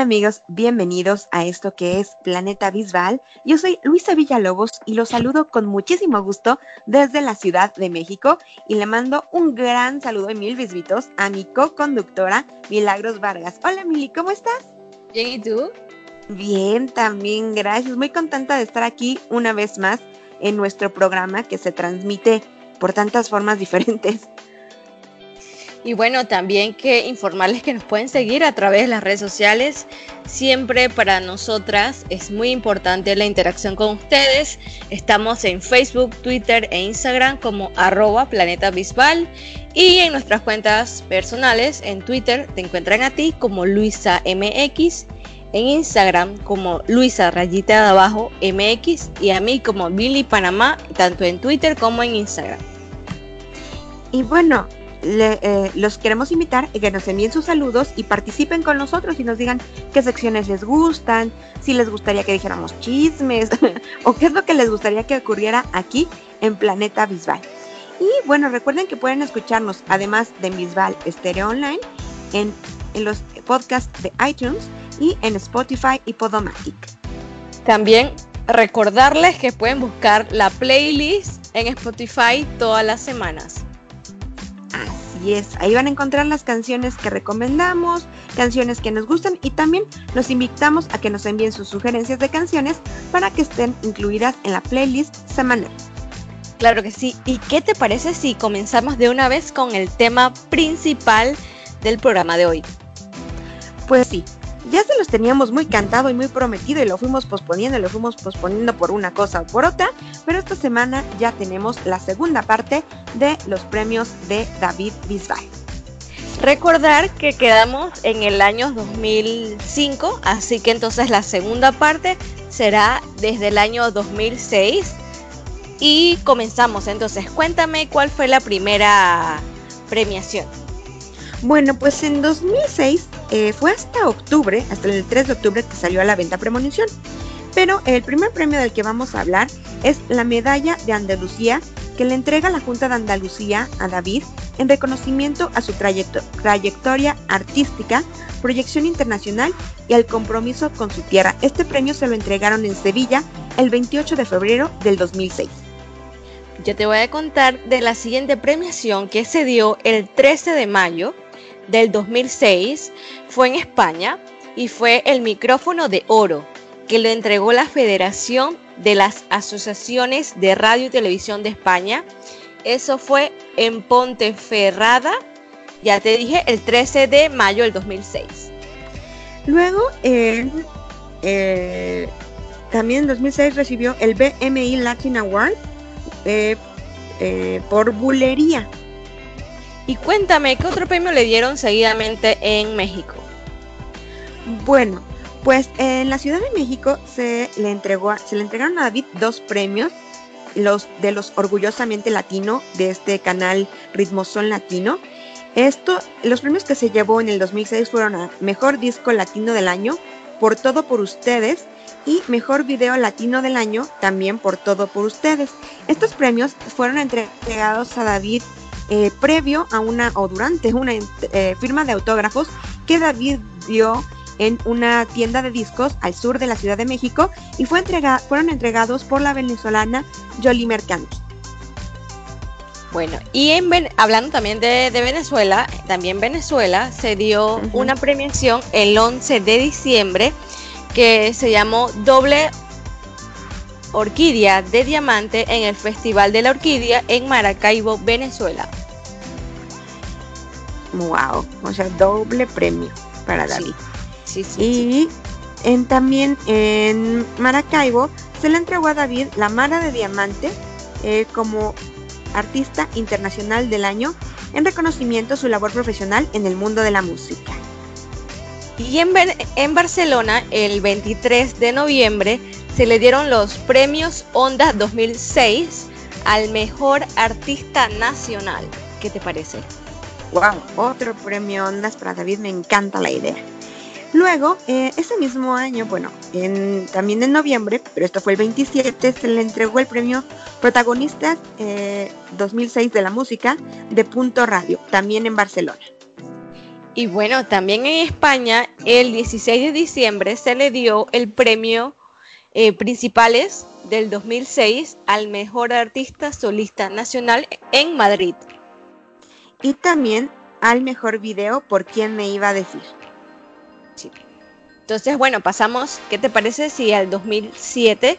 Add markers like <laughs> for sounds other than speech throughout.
¿Qué tal amigos? Bienvenidos a esto que es Planeta Bisbal. Yo soy Luisa Villalobos y los saludo con muchísimo gusto desde la Ciudad de México y le mando un gran saludo y mil besitos a mi co-conductora Milagros Vargas. Hola Mili, ¿cómo estás? Bien, ¿y tú? Bien, también, gracias. Muy contenta de estar aquí una vez más en nuestro programa que se transmite por tantas formas <laughs> diferentes. Y bueno, también que informarles que nos pueden seguir a través de las redes sociales. Siempre para nosotras es muy importante la interacción con ustedes. Estamos en Facebook, Twitter e Instagram como arroba Planeta Bisbal. Y en nuestras cuentas personales, en Twitter te encuentran a ti como Luisa MX, en Instagram como Luisa Rayita de Abajo y a mí como Billy Panamá, tanto en Twitter como en Instagram. Y bueno, eh, los queremos invitar a que nos envíen sus saludos y participen con nosotros y nos digan qué secciones les gustan, si les gustaría que dijéramos chismes <laughs> o qué es lo que les gustaría que ocurriera aquí en Planeta Bisbal. Y bueno, recuerden que pueden escucharnos además de Bisbal Stereo Online en, en los podcasts de iTunes y en Spotify y Podomatic. También recordarles que pueden buscar la playlist en Spotify todas las semanas. Y es, ahí van a encontrar las canciones que recomendamos, canciones que nos gustan y también los invitamos a que nos envíen sus sugerencias de canciones para que estén incluidas en la playlist semanal. Claro que sí. ¿Y qué te parece si comenzamos de una vez con el tema principal del programa de hoy? Pues sí, ya se los teníamos muy cantado y muy prometido y lo fuimos posponiendo y lo fuimos posponiendo por una cosa o por otra, pero esta semana ya tenemos la segunda parte de los premios de David Bisbal. Recordar que quedamos en el año 2005, así que entonces la segunda parte será desde el año 2006 y comenzamos. Entonces, cuéntame cuál fue la primera premiación. Bueno, pues en 2006 eh, fue hasta octubre, hasta el 3 de octubre que salió a la venta premonición. Pero el primer premio del que vamos a hablar es la medalla de Andalucía que le entrega la Junta de Andalucía a David en reconocimiento a su trayectoria artística, proyección internacional y al compromiso con su tierra. Este premio se lo entregaron en Sevilla el 28 de febrero del 2006. Yo te voy a contar de la siguiente premiación que se dio el 13 de mayo del 2006 fue en España y fue el micrófono de oro que lo entregó la Federación de las Asociaciones de Radio y Televisión de España. Eso fue en Ponteferrada, ya te dije, el 13 de mayo del 2006. Luego, eh, también en 2006 recibió el BMI Latin Award eh, eh, por bulería. Y cuéntame, ¿qué otro premio le dieron seguidamente en México? Bueno, pues en la Ciudad de México se le entregó, se le entregaron a David dos premios, los de los orgullosamente latino de este canal Ritmosón Latino. Esto, los premios que se llevó en el 2006 fueron a Mejor Disco Latino del Año, Por Todo por Ustedes, y Mejor Video Latino del Año, también por Todo por Ustedes. Estos premios fueron entregados a David eh, previo a una o durante una eh, firma de autógrafos que David dio en una tienda de discos al sur de la Ciudad de México y fue fueron entregados por la venezolana Jolie Mercanti. Bueno, y en, hablando también de, Venezuela, también Venezuela se dio una premiación el 11 de diciembre que se llamó Doble Orquídea de Diamante en el Festival de la Orquídea en Maracaibo, Venezuela. Wow, o sea, doble premio para David. Sí, sí, y En, también en Maracaibo se le entregó a David la Mara de Diamante eh, como artista internacional del año en reconocimiento a su labor profesional en el mundo de la música. Y en, en, Barcelona, el 23 de noviembre, se le dieron los premios Onda 2006 al mejor artista nacional. ¿Qué te parece? Wow, otro premio Ondas para David, me encanta la idea. Luego, eh, ese mismo año, bueno, en, también en noviembre, pero esto fue el 27, se le entregó el premio Protagonistas 2006 eh, de la música de Punto Radio, también en Barcelona. Y bueno, también en España, el 16 de diciembre se le dio el premio eh, Principales del 2006 al mejor artista solista nacional en Madrid. Y también al mejor video por quién me iba a decir. Entonces, bueno, pasamos, ¿qué te parece si al 2007?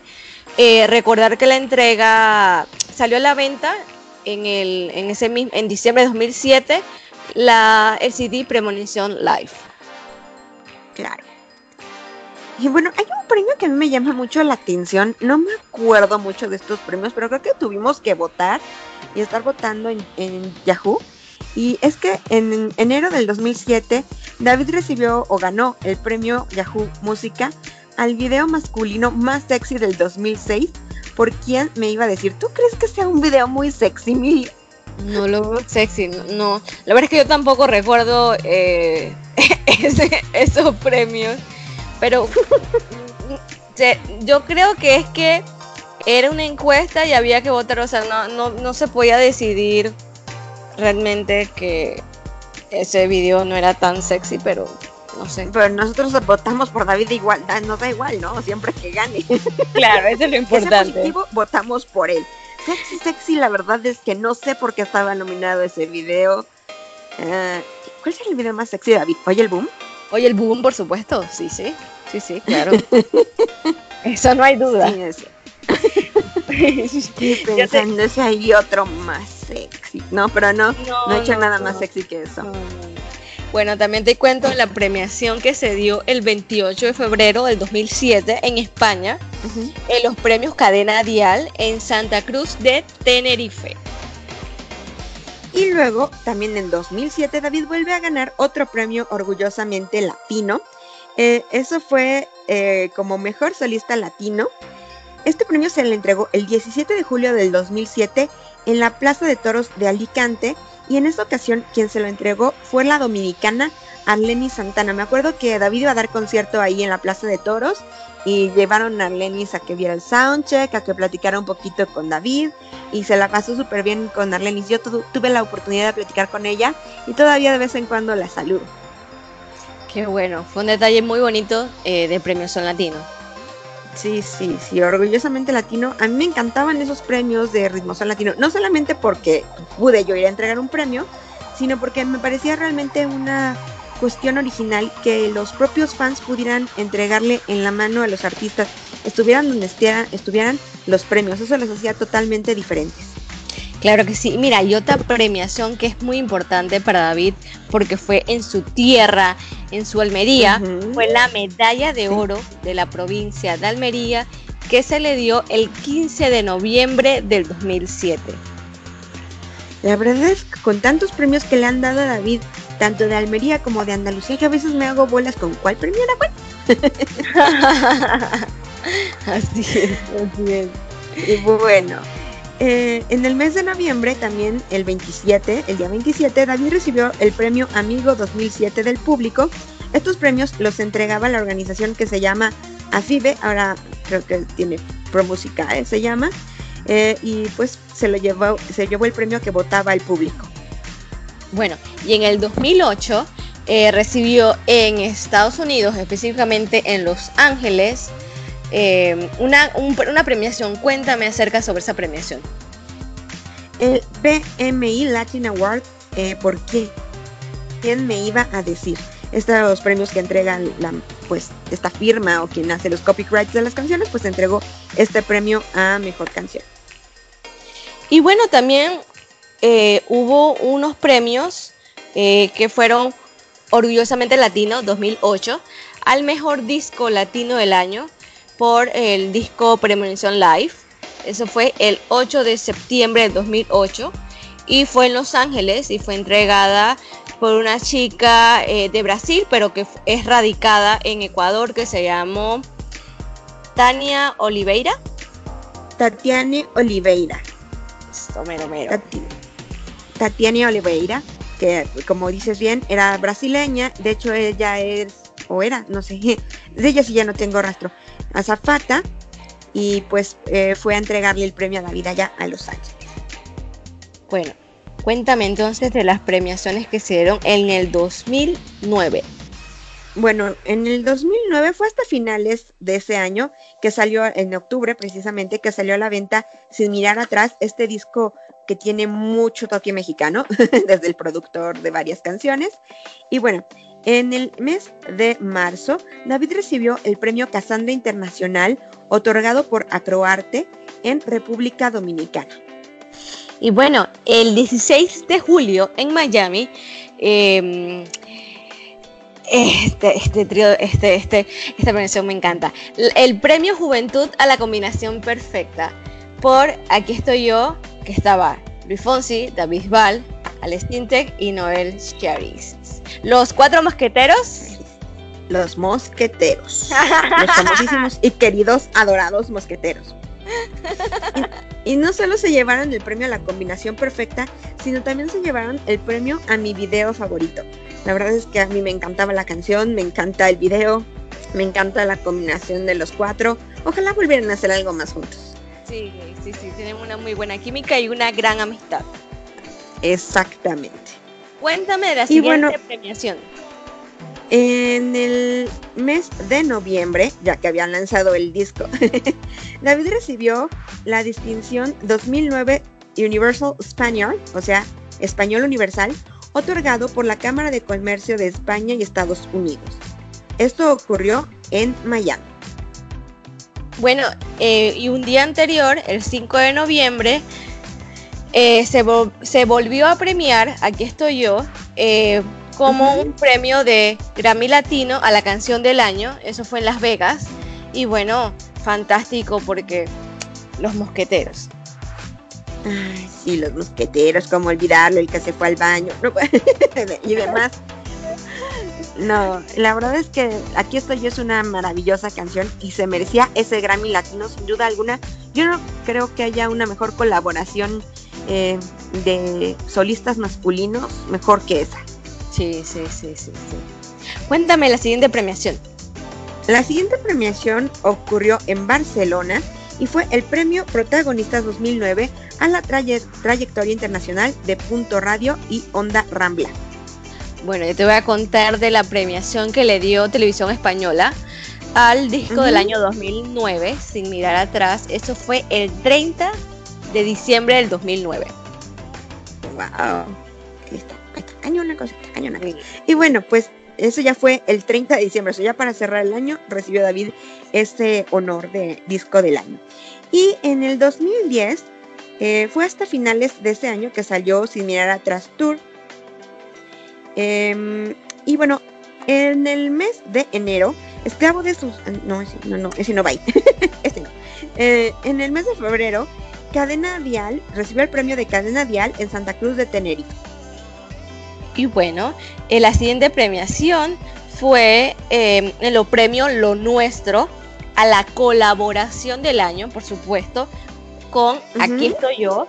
Eh, recordar que la entrega salió a la venta en, el, en, ese, en diciembre de 2007, la, el CD Premonición Live. Claro. Y bueno, hay un premio que a mí me llama mucho la atención. No me acuerdo mucho de estos premios, pero creo que tuvimos que votar y estar votando en, en Yahoo. Y es que en enero del 2007, David recibió o ganó el premio Yahoo Música al video masculino más sexy del 2006. ¿Por quién me iba a decir? ¿Tú crees que sea un video muy sexy, Mil? No lo veo sexy, no, La verdad es que yo tampoco recuerdo eh, <laughs> esos premios, pero <laughs> yo creo que es que era una encuesta y había que votar, o sea, no, no, no se podía decidir realmente que ese video no era tan sexy, pero no sé. Pero nosotros votamos por David igual, nos da igual, ¿no? Siempre que gane. <laughs> Claro, eso es lo <laughs> importante. votamos por él. Sexy, sexy, la verdad es que no sé por qué estaba nominado ese video. Eh, ¿Cuál es el video más sexy, David? ¿Oye el boom? Oye el boom, por supuesto. Sí, sí. Sí, sí, claro. <laughs> eso no hay duda. Sí, <laughs> Estoy pensando si hay otro más sexy. No, pero no, no, he hecho nada más sexy que eso. Bueno, también te cuento la premiación que se dio el 28 de febrero del 2007 en España, en los premios Cadena Dial en Santa Cruz de Tenerife. Y luego, también en 2007, David vuelve a ganar otro premio orgullosamente latino. Eh, eso fue eh, como mejor solista latino este premio se le entregó el 17 de julio del 2007 en la Plaza de Toros de Alicante y en esta ocasión quien se lo entregó fue la dominicana Arleni Santana. Me acuerdo que David iba a dar concierto ahí en la Plaza de Toros y llevaron a Arlenis a que viera el soundcheck, a que platicara un poquito con David y se la pasó súper bien con Arlenis. Yo tuve la oportunidad de platicar con ella y todavía de vez en cuando la saludo. Qué bueno, fue un detalle muy bonito eh, de Premios Son Latino. Sí, sí, sí, orgullosamente latino. A mí me encantaban esos premios de ritmo son latino, no solamente porque pude yo ir a entregar un premio, sino porque me parecía realmente una cuestión original que los propios fans pudieran entregarle en la mano a los artistas, estuvieran donde estuvieran los premios. Eso los hacía totalmente diferentes. Claro que sí. Mira, y otra premiación que es muy importante para David porque fue en su tierra, en su Almería, fue la medalla de oro de la provincia de Almería que se le dio el 15 de noviembre del 2007. La verdad es que con tantos premios que le han dado a David, tanto de Almería como de Andalucía, yo a veces me hago bolas con cuál premio era cuál. <laughs> <laughs> así es, así es. Y bueno, eh, en el mes de noviembre, también el 27, el día 27, David recibió el premio Amigo 2007 del público. Estos premios los entregaba la organización que se llama AFIBE, ahora creo que tiene Pro Música, ¿eh? se llama, eh, y pues se lo llevó, llevó el premio que votaba el público. Bueno, y en el 2008 recibió en Estados Unidos, específicamente en Los Ángeles, eh, una, una premiación. Cuéntame acerca sobre esa premiación. El BMI Latin Award, eh, ¿por qué? ¿Quién me iba a decir? Estos premios que entregan la, pues, esta firma o quien hace los copyrights de las canciones, pues entregó este premio a Mejor Canción. Y bueno, también eh, hubo unos premios que fueron Orgullosamente Latino 2008 al Mejor Disco Latino del Año por el disco Premonición Live. Eso fue el 8 de septiembre de 2008 y fue en Los Ángeles y fue entregada por una chica eh, de Brasil, pero que es radicada en Ecuador, que se llamó Tania Oliveira. Tatiane Oliveira. Mero, mero. Tati- Tatiane Oliveira, que como dices bien, era brasileña, de hecho ella es, o era, no sé, <laughs> de ella sí ya no tengo rastro, azafata, y pues eh, fue a entregarle el premio a David allá a Los Ángeles. Bueno, cuéntame entonces de las premiaciones que se dieron en el 2009. Bueno, en el 2009 fue hasta finales de ese año que salió en octubre precisamente que salió a la venta sin mirar atrás este disco que tiene mucho toque mexicano <laughs> desde el productor de varias canciones y bueno en el mes de marzo David recibió el premio Casandra Internacional otorgado por Acroarte en República Dominicana. Y bueno, el 16 de julio en Miami, eh, este, este trío, este, este, esta premiación me encanta. El premio Juventud a la combinación perfecta. Por aquí estoy yo, que estaba Luis Fonsi, David Val, Alex Tintek y Noel Charis. Los cuatro mosqueteros. Los mosqueteros. <laughs> los famosísimos y queridos, adorados mosqueteros. Y, y no solo se llevaron el premio a la combinación perfecta, sino también se llevaron el premio a mi video favorito. La verdad es que a mí me encantaba la canción, me encanta el video, me encanta la combinación de los cuatro. Ojalá volvieran a hacer algo más juntos. Sí, sí, sí, tienen una muy buena química y una gran amistad. Exactamente. Cuéntame de la Y siguiente bueno- premiación. En el mes de noviembre, ya que habían lanzado el disco, <laughs> David recibió la distinción 2009 Universal Spaniard, o sea, Español Universal, otorgado por la Cámara de Comercio de España y Estados Unidos. Esto ocurrió en Miami. Bueno, eh, y un día anterior, el 5 de noviembre, eh, se, se volvió a premiar, aquí estoy yo, eh, como un premio de Grammy Latino a la canción del año, eso fue en Las Vegas, y bueno, fantástico porque los mosqueteros. Ay, sí, los mosqueteros, cómo olvidarlo, el que se fue al baño no, <laughs> y demás. No, la verdad es que Aquí estoy yo es una maravillosa canción y se merecía ese Grammy Latino sin duda alguna. Yo no creo que haya una mejor colaboración eh, de solistas masculinos mejor que esa. Sí, sí, sí, sí, sí. Cuéntame la siguiente premiación. La siguiente premiación ocurrió en Barcelona y fue el premio Protagonistas 2009 a la traye- trayectoria internacional de Punto Radio y Onda Rambla. Bueno, yo te voy a contar de la premiación que le dio Televisión Española al disco del año 2009, sin mirar atrás. Eso fue el 30 de diciembre del 2009. Wow. Está, ahí está. Cañón una cosita, cañón una cosa. Y bueno, pues eso ya fue el 30 de diciembre. Eso ya para cerrar el año recibió David este honor de disco del año. Y en el 2010 eh, fue hasta finales de ese año que salió Sin Mirar Atrás Tour. Em, y bueno, en el mes de enero, esclavo de sus... No, ese no, no, ese no va <laughs> ahí. este no. Eh, en el mes de febrero, Cadena Vial recibió el premio de Cadena Vial en Santa Cruz de Tenerife. Y bueno, eh, la siguiente premiación fue eh, en lo premio Lo Nuestro a la colaboración del año, por supuesto, con Aquí estoy yo,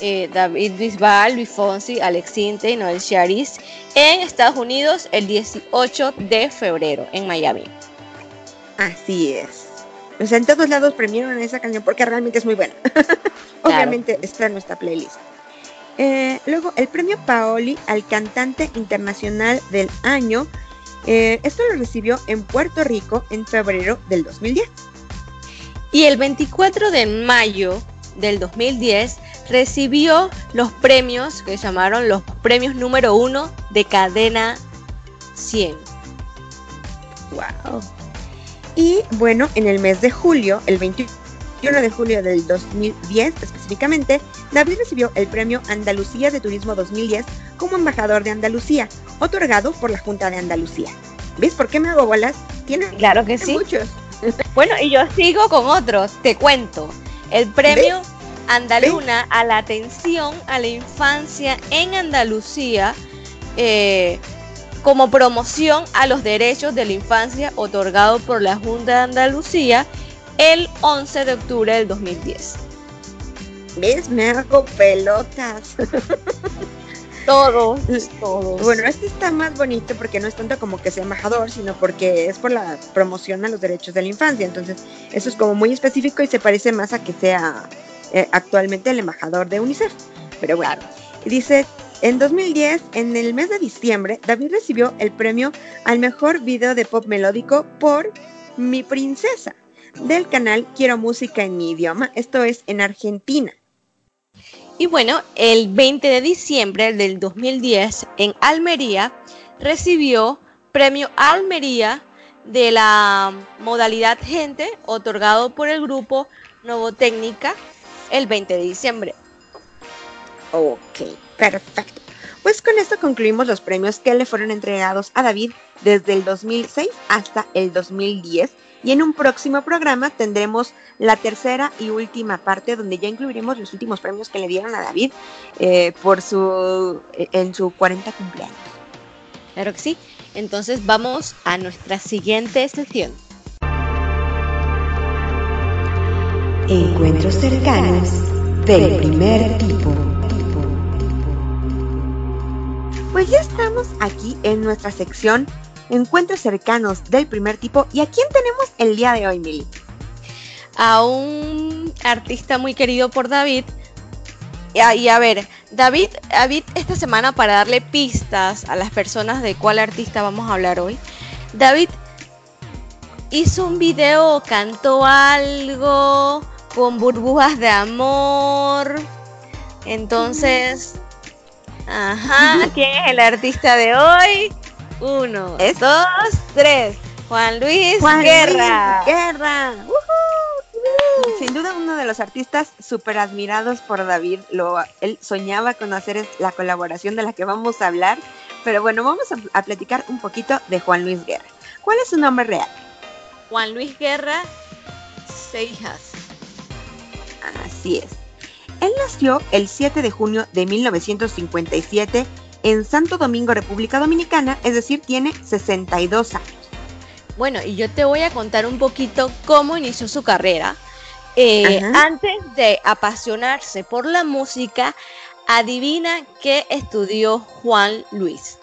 eh, David Bisbal, Luis Fonsi, Alex Inte y Noel Charis en Estados Unidos el 18 de febrero en Miami. Así es. O sea, en todos lados premiaron esa canción porque realmente es muy buena. <laughs> Obviamente está en nuestra playlist. Eh, luego, el premio Paoli al cantante internacional del año. eh, esto lo recibió en Puerto Rico en febrero del 2010. Y el 24 de mayo del 2010 recibió los premios que llamaron los premios número uno de cadena 100. Wow. Y bueno, en el mes de julio, el 21 de julio del 2010 específicamente, David recibió el premio Andalucía de Turismo 2010 como embajador de Andalucía, otorgado por la Junta de Andalucía. ¿Ves por qué me hago bolas? Tiene Claro que sí. muchos. <laughs> Bueno, y yo sigo con otros, te cuento. El premio Andaluna a la atención a la infancia en Andalucía eh, como promoción a los derechos de la infancia otorgado por la Junta de Andalucía el 11 de octubre del 2010. ¿Ves? Me hago pelotas. <laughs> Todos, todos. Bueno, este está más bonito porque no es tanto como que sea embajador, sino porque es por la promoción a los derechos de la infancia. Entonces, eso es como muy específico y se parece más a que sea eh, actualmente el embajador de UNICEF. Pero bueno, dice, en 2010, en el mes de diciembre, David recibió el premio al mejor video de pop melódico por Mi Princesa del canal Quiero Música en mi idioma. Esto es en Argentina. Y bueno, el 20 de diciembre del 2010 en Almería recibió premio Almería de la modalidad gente otorgado por el grupo Novotécnica el 20 de diciembre. Ok, perfecto. Pues con esto concluimos los premios que le fueron entregados a David desde el 2006 hasta el 2010 y en un próximo programa tendremos la tercera y última parte donde ya incluiremos los últimos premios que le dieron a David eh, por su eh, en su 40 cumpleaños. Claro que sí. Entonces vamos a nuestra siguiente sesión. Encuentros cercanos del primer tipo. Pues ya estamos aquí en nuestra sección encuentros cercanos del primer tipo. ¿Y a quién tenemos el día de hoy, Mili? A un artista muy querido por David. Y a, ver, David, David, esta semana para darle pistas a las personas de cuál artista vamos a hablar hoy, David hizo un video, cantó algo con burbujas de amor. Entonces, ajá, ¿quién es el artista de hoy? Uno, dos, tres. Juan Luis Guerra. Guerra. Sin duda uno de los artistas súper admirados por David. Lo, él soñaba con hacer la colaboración de la que vamos a hablar. Pero bueno, vamos a, a platicar un poquito de Juan Luis Guerra. ¿Cuál es su nombre real? Juan Luis Guerra Seijas. Así es. Él nació el 7 de junio de 1957 en Santo Domingo, República Dominicana, es decir, tiene 62 años. Bueno, y yo te voy a contar un poquito cómo inició su carrera. Eh, antes de apasionarse por la música, adivina qué estudió Juan Luis.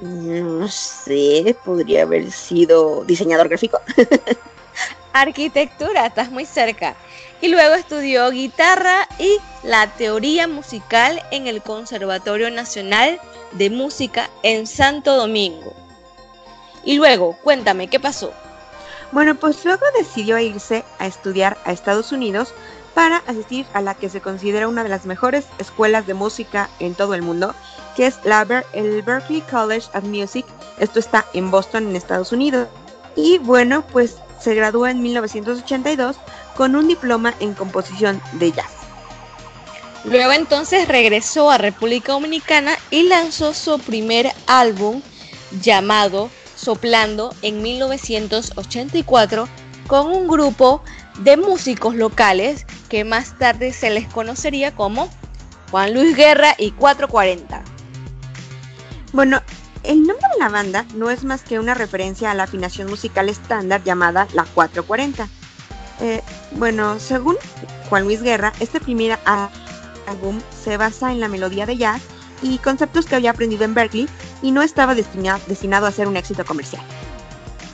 No sé, podría haber sido diseñador gráfico. <laughs> Arquitectura, estás muy cerca y luego estudió guitarra y la teoría musical en el Conservatorio Nacional de Música en Santo Domingo. Y luego, cuéntame, ¿qué pasó? Bueno, pues luego decidió irse a estudiar a Estados Unidos para asistir a la que se considera una de las mejores escuelas de música en todo el mundo, que es la el Berklee College of Music. Esto está en Boston, en Estados Unidos. Y bueno, pues se graduó en 1982 con un diploma en composición de jazz. Luego entonces regresó a República Dominicana y lanzó su primer álbum llamado Soplando en 1984 con un grupo de músicos locales que más tarde se les conocería como Juan Luis Guerra y 440. Bueno, el nombre de la banda no es más que una referencia a la afinación musical estándar llamada la 440 eh, bueno, según Juan Luis Guerra, este primer álbum se basa en la melodía de jazz y conceptos que había aprendido en Berkeley y no estaba destinado, a ser un éxito comercial.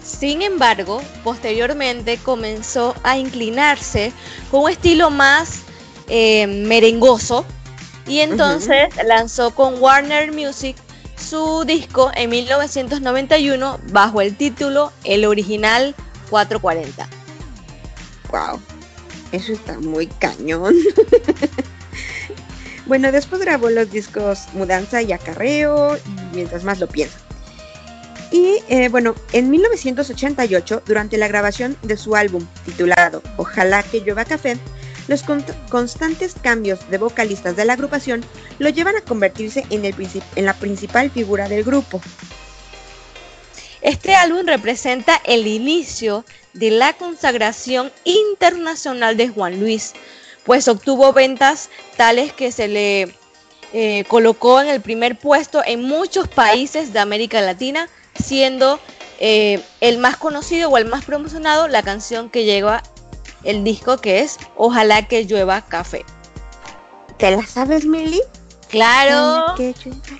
Sin embargo, posteriormente comenzó a inclinarse con un estilo más eh, merengoso y entonces lanzó con Warner Music su disco en 1991 bajo el título El Original 440. Wow, eso está muy cañón. <laughs> bueno, después grabó los discos Mudanza y Acarreo, y mientras más lo pienso. Y eh, bueno, en 1988, durante la grabación de su álbum titulado Ojalá que llueva café, los constantes cambios de vocalistas de la agrupación lo llevan a convertirse en, el en la principal figura del grupo. Este álbum representa el inicio de la consagración internacional de Juan Luis, pues obtuvo ventas tales que se le eh, colocó en el primer puesto en muchos países de América Latina, siendo eh, el más conocido o el más promocionado la canción que llega el disco que es Ojalá que llueva café. ¿Te la sabes, Mili? Claro. Que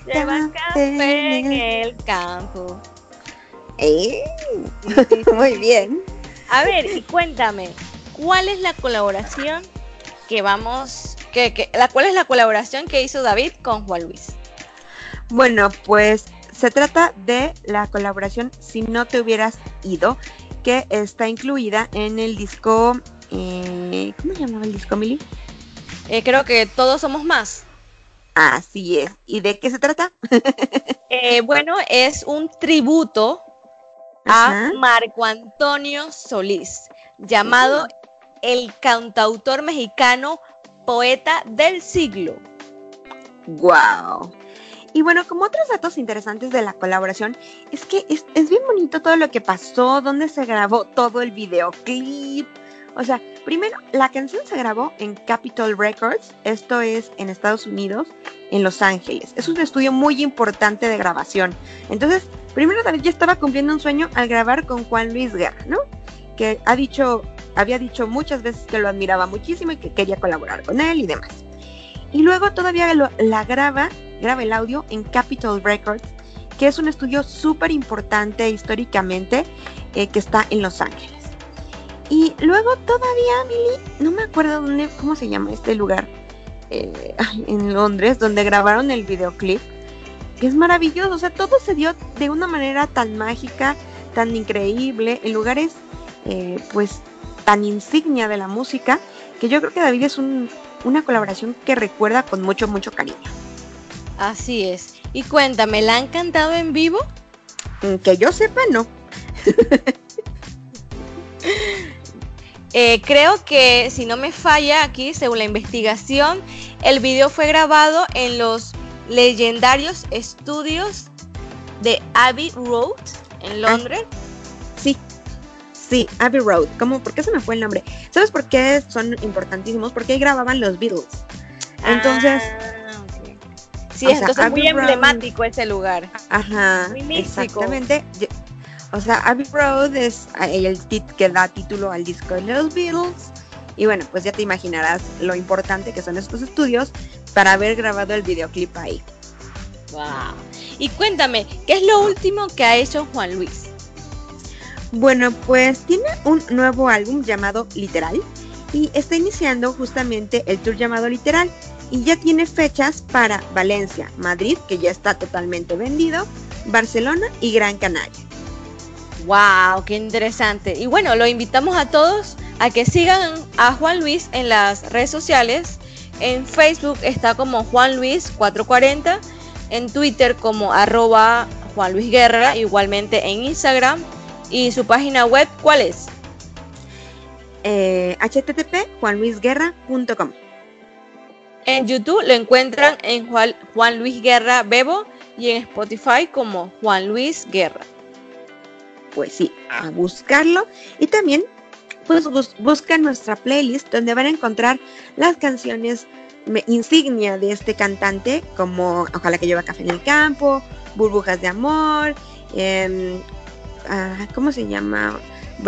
Lleva café en el campo. Eh, <laughs> Muy bien. A ver, y cuéntame, ¿cuál es la colaboración que vamos, que, que- la cuál es la colaboración que hizo David con Juan Luis? Bueno, pues se trata de la colaboración Si no te hubieras ido, que está incluida en el disco. eh, ¿Cómo se llamaba el disco, Mili? Eh, creo que todos somos más. Así es. ¿Y de qué se trata? <laughs> Eh, bueno, es un tributo Ajá. a Marco Antonio Solís, llamado el cantautor mexicano poeta del siglo. ¡Wow! Y bueno, como otros datos interesantes de la colaboración, es que es, es bien bonito todo lo que pasó, dónde se grabó todo el videoclip. O sea, primero, la canción se grabó en Capitol Records, esto es en Estados Unidos, en Los Ángeles. Es un estudio muy importante de grabación. Entonces, primero David ya estaba cumpliendo un sueño al grabar con Juan Luis Guerra, ¿no? Que ha dicho, había dicho muchas veces que lo admiraba muchísimo y que quería colaborar con él y demás. Y luego todavía lo- la graba, graba el audio en Capitol Records, que es un estudio súper importante históricamente eh, que está en Los Ángeles. Y luego todavía, Mili, no me acuerdo dónde, cómo se llama este lugar, eh, en Londres, donde grabaron el videoclip, es maravilloso, o sea, todo se dio de una manera tan mágica, tan increíble, en lugares, eh, pues, tan insignia de la música, que yo creo que David es un, una colaboración que recuerda con mucho, mucho cariño. Así es. Y cuéntame, ¿la han cantado en vivo? Mm, Que yo sepa, no. <laughs> Eh, creo que, si no me falla aquí, según la investigación, el video fue grabado en los legendarios estudios de Abbey Road en Londres. Sí, sí, Abbey Road. ¿Cómo? ¿Por qué se me fue el nombre? ¿Sabes por qué son importantísimos? Porque ahí grababan los Beatles. Entonces, Ah. Sí, o sea, entonces Abbey muy Road- emblemático ese lugar. ajá, Muy exactamente. Yo- O sea, Abbey Road es ah, el tit que da título al disco de los Beatles. Y bueno, pues ya te imaginarás lo importante que son estos estudios para haber grabado el videoclip ahí. Wow. Y cuéntame, ¿qué es lo último que ha hecho Juan Luis? Bueno, pues tiene un nuevo álbum llamado Literal y está iniciando justamente el tour llamado Literal y ya tiene fechas para Valencia, Madrid, que ya está totalmente vendido, Barcelona y Gran Canaria. Wow, qué interesante. Y bueno, lo invitamos a todos a que sigan a Juan Luis en las redes sociales. En Facebook está como Juan Luis 440, en Twitter como arroba Juan Luis Guerra, igualmente en Instagram. Y su página web, ¿cuál es? Eh, http juanluisguerra.com. En YouTube lo encuentran en Juan, Juan Luis Guerra Bebo y en Spotify como Juan Luis Guerra. Pues sí, a buscarlo y también pues bus- nuestra playlist donde van a encontrar las canciones insignia de este cantante como Ojalá que lleva café en el campo, Burbujas de amor, em, ah, ¿cómo se llama?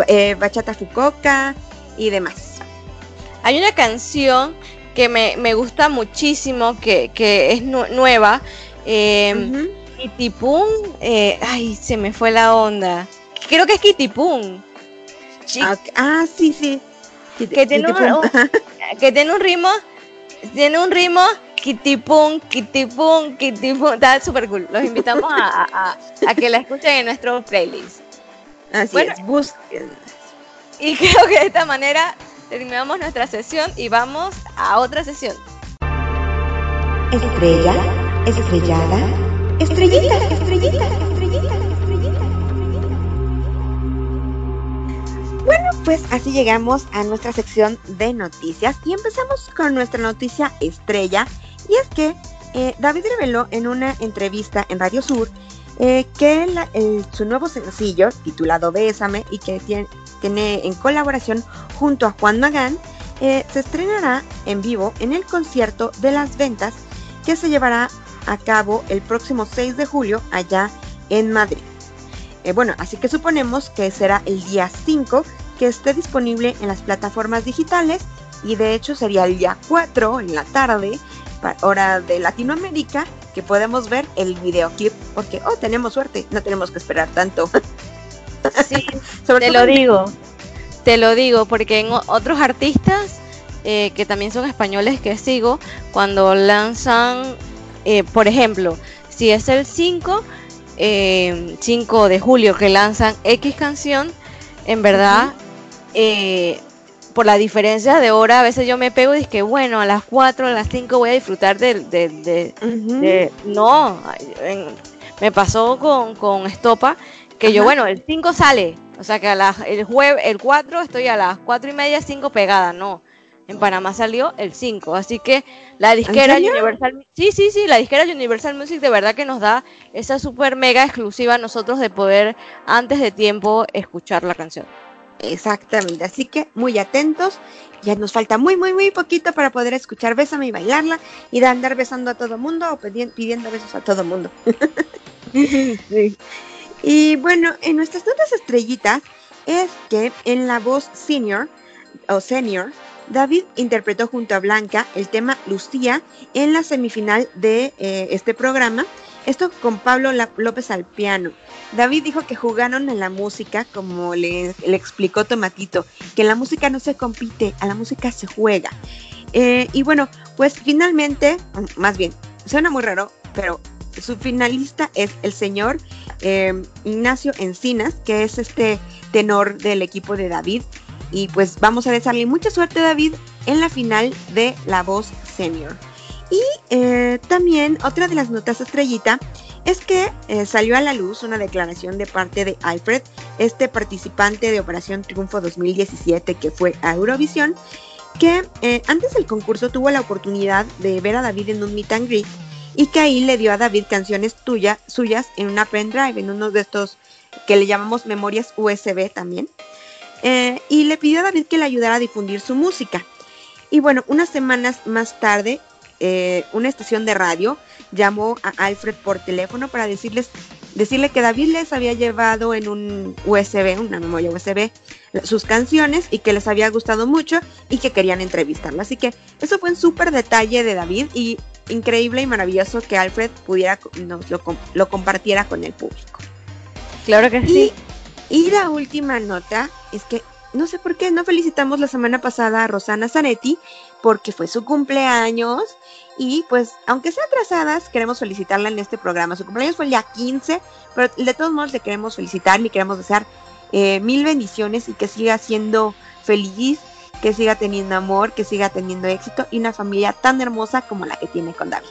Eh, Bachata Fucoca y demás. Hay una canción que me, me gusta muchísimo, que, que es nu- nueva. eh, Ujú. Kitipum, eh, ay, se me fue la onda. Creo que es Kitipum. Ah. Ah, sí, sí. Que tiene un- <laughs> Que tiene un ritmo, tiene un ritmo, Kitipum, Kitipum, Kitipum. Está súper cool. Los invitamos a, a- a- a que la escuchen en nuestro playlist. Así Bueno. es, busquen. Y creo que de esta manera terminamos nuestra sesión y vamos a otra sesión. Estrella, estrellada, estrellita, estrellita, pues así llegamos a nuestra sección de noticias y empezamos con nuestra noticia estrella. Y es que eh, David reveló en una entrevista en Radio Sur eh, que su nuevo sencillo, titulado Bésame, y que tiene, tiene en colaboración junto a Juan Magán, eh, se estrenará en vivo en el concierto de las ventas que se llevará a cabo el próximo 6 de julio allá en Madrid. Bueno, así que suponemos que será el día 5 que esté disponible en las plataformas digitales y de hecho sería el día 4 en la tarde, hora de Latinoamérica, que podemos ver el videoclip porque, oh, tenemos suerte, no tenemos que esperar tanto. <laughs> Sí, <laughs> te lo digo, te lo digo, porque en otros artistas eh, que también son españoles que sigo, cuando lanzan, eh, por ejemplo, si es el 5, 5 eh, de julio que lanzan X canción, en verdad, por la diferencia de hora, a veces yo me pego y es que, bueno, a las 4, a las 5 voy a disfrutar de... de, no, me pasó con, con Estopa, que yo, bueno, el 5 sale, o sea que a las, el jueves, el 4 estoy a las 4 y media, 5 pegada, no. En Panamá salió el 5, así que la disquera Universal Sí, sí, sí, la disquera Universal Music de verdad que nos da esa super mega exclusiva a nosotros de poder antes de tiempo escuchar la canción. Exactamente, así que muy atentos. Ya nos falta muy, muy, muy poquito para poder escuchar Bésame y bailarla y de andar besando a todo mundo o pidiendo besos a todo mundo. <laughs> Y bueno, en nuestras notas estrellitas es que en la voz senior o senior, David interpretó junto a Blanca el tema Lucía en la semifinal de eh, este programa esto con Pablo López al piano. David dijo que jugaron en la música, como le, explicó Tomatito, que la música no se compite, a la música se juega. Eh, y bueno, pues finalmente, más bien, suena muy raro, pero su finalista es el señor eh, Ignacio Encinas, que es este tenor del equipo de David. Y pues vamos a desearle mucha suerte, David, en la final de La Voz Senior. Y eh, también otra de las notas estrellita es que eh, salió a la luz una declaración de parte de Alfred, este participante de Operación Triunfo 2017 que fue a Eurovisión, que eh, antes del concurso tuvo la oportunidad de ver a David en un meet and greet y que ahí le dio a David canciones suyas en una pendrive, en uno de estos que le llamamos memorias USB también. y le pidió a David que le ayudara a difundir su música. Y bueno, unas semanas más tarde eh, una estación de radio llamó a Alfred por teléfono para decirles, decirle que David les había llevado en un USB, una memoria USB, sus canciones y que les había gustado mucho y que querían entrevistarla. Así que eso fue un súper detalle de David y increíble y maravilloso que Alfred pudiera nos lo, compartiera con el público. Claro que sí. Y la última nota es que no sé por qué no felicitamos la semana pasada a Rosana Zanetti porque fue su cumpleaños y pues aunque sea atrasadas queremos felicitarla en este programa. Su cumpleaños fue el día 15, pero de todos modos le queremos felicitar y queremos desear eh, mil bendiciones y que siga siendo feliz, que siga teniendo amor, que siga teniendo éxito y una familia tan hermosa como la que tiene con David.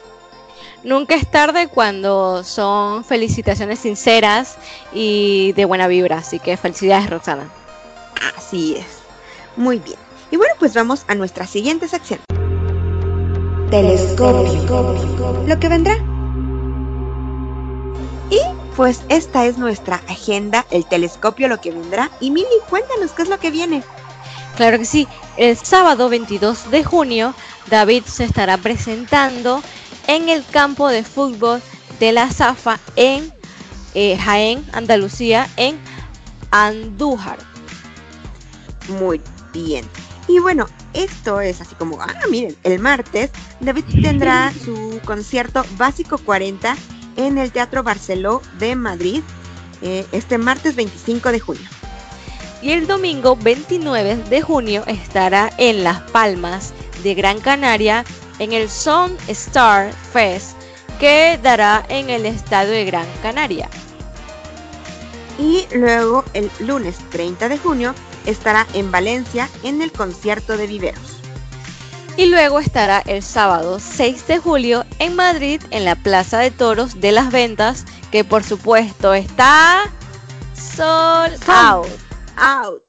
Nunca es tarde cuando son felicitaciones sinceras y de buena vibra, así que felicidades Roxana. Así es. Muy bien. Y bueno, pues vamos a nuestra siguiente sección. Telescopio. Lo que vendrá. Y pues esta es nuestra agenda, el telescopio, lo que vendrá. Y Mili, cuéntanos qué es lo que viene. Claro que sí. El sábado 22 de junio, David se estará presentando en el campo de fútbol de la Zafa en eh, Jaén, Andalucía, en Andújar. Muy bien. Y bueno, esto es así como, ah, miren, el martes David tendrá su concierto básico 40 en el Teatro Barceló de Madrid, eh, este martes 25 de junio. Y el domingo 29 de junio estará en Las Palmas de Gran Canaria en el Sun Star Fest que dará en el Estadio de Gran Canaria. Y luego el lunes 30 de junio estará en Valencia en el concierto de Viveros. Y luego estará el sábado 6 de julio en Madrid en la Plaza de Toros de las Ventas, que por supuesto está sold out. out.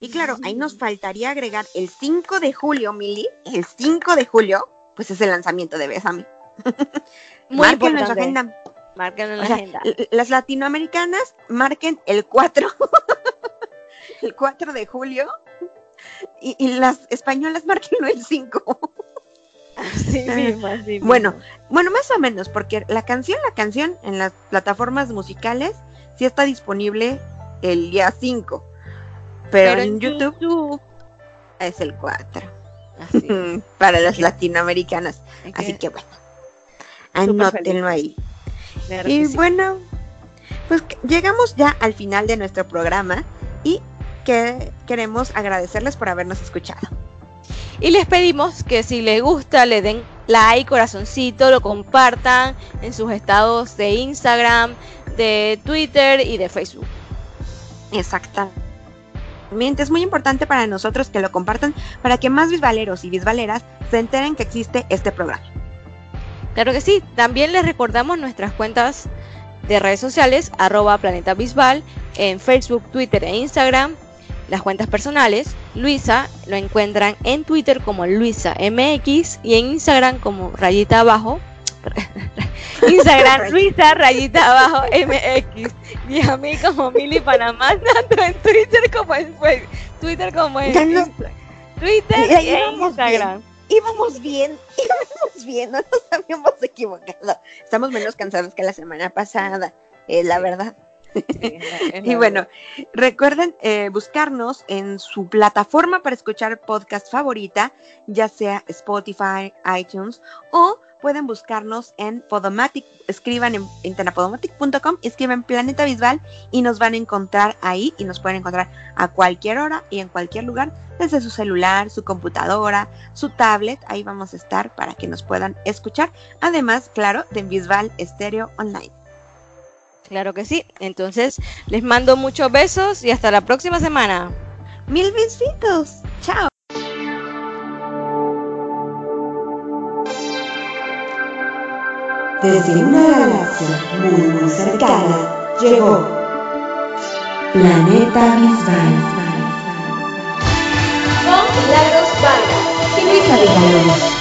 Y claro, ahí nos faltaría agregar el 5 de julio, Mili. El 5 de julio, pues es el lanzamiento de Besame. <laughs> Muy Marquen agenda. Marquen en la agenda. Las latinoamericanas marquen el 4. <laughs> el 4 de julio y, las españolas marquen el 5. Así mismo, así Bueno, bueno, más o menos, porque la canción, la canción en las plataformas musicales sí está disponible el día 5. Pero, en, YouTube, es el 4. <laughs> Para las latinoamericanas. Así que bueno, anótenlo ahí. y bueno, pues llegamos ya al final de nuestro programa y que queremos agradecerles por habernos escuchado. Y les pedimos que si les gusta le den like, corazoncito, lo compartan en sus estados de Instagram, de Twitter y de Facebook. Exactamente. Es muy importante para nosotros que lo compartan para que más bisbaleros y bisbaleras se enteren que existe este programa. Claro que sí. También les recordamos nuestras cuentas de redes sociales, arroba Planeta Bisbal, en Facebook, Twitter e Instagram. Las cuentas personales, Luisa lo encuentran en Twitter como Luisa MX y en Instagram como rayita abajo. <laughs> Instagram <laughs> Luisa rayita abajo MX y a mí como Mili Panamá tanto en Twitter como en Facebook. Twitter como en Twitter y, en Instagram. Íbamos bien, <laughs> íbamos bien, no nos habíamos equivocado. Estamos menos cansados que la semana pasada, eh, la verdad. <laughs> y bueno, recuerden eh, buscarnos en su plataforma para escuchar podcast favorita, ya sea Spotify, iTunes o pueden buscarnos en Podomatic, escriban en internapodomatic.com, escriben Planeta Visual y nos van a encontrar ahí y nos pueden encontrar a cualquier hora y en cualquier lugar, desde su celular, su computadora, su tablet, ahí vamos a estar para que nos puedan escuchar, además, claro, de Visual Estéreo Online. Claro que sí. Entonces, les mando muchos besos y hasta la próxima semana. Mil besitos. Chao. Desde una galaxia muy, muy cercana, llegó Planeta Bisbal. Con Milagros Vargas y Luisa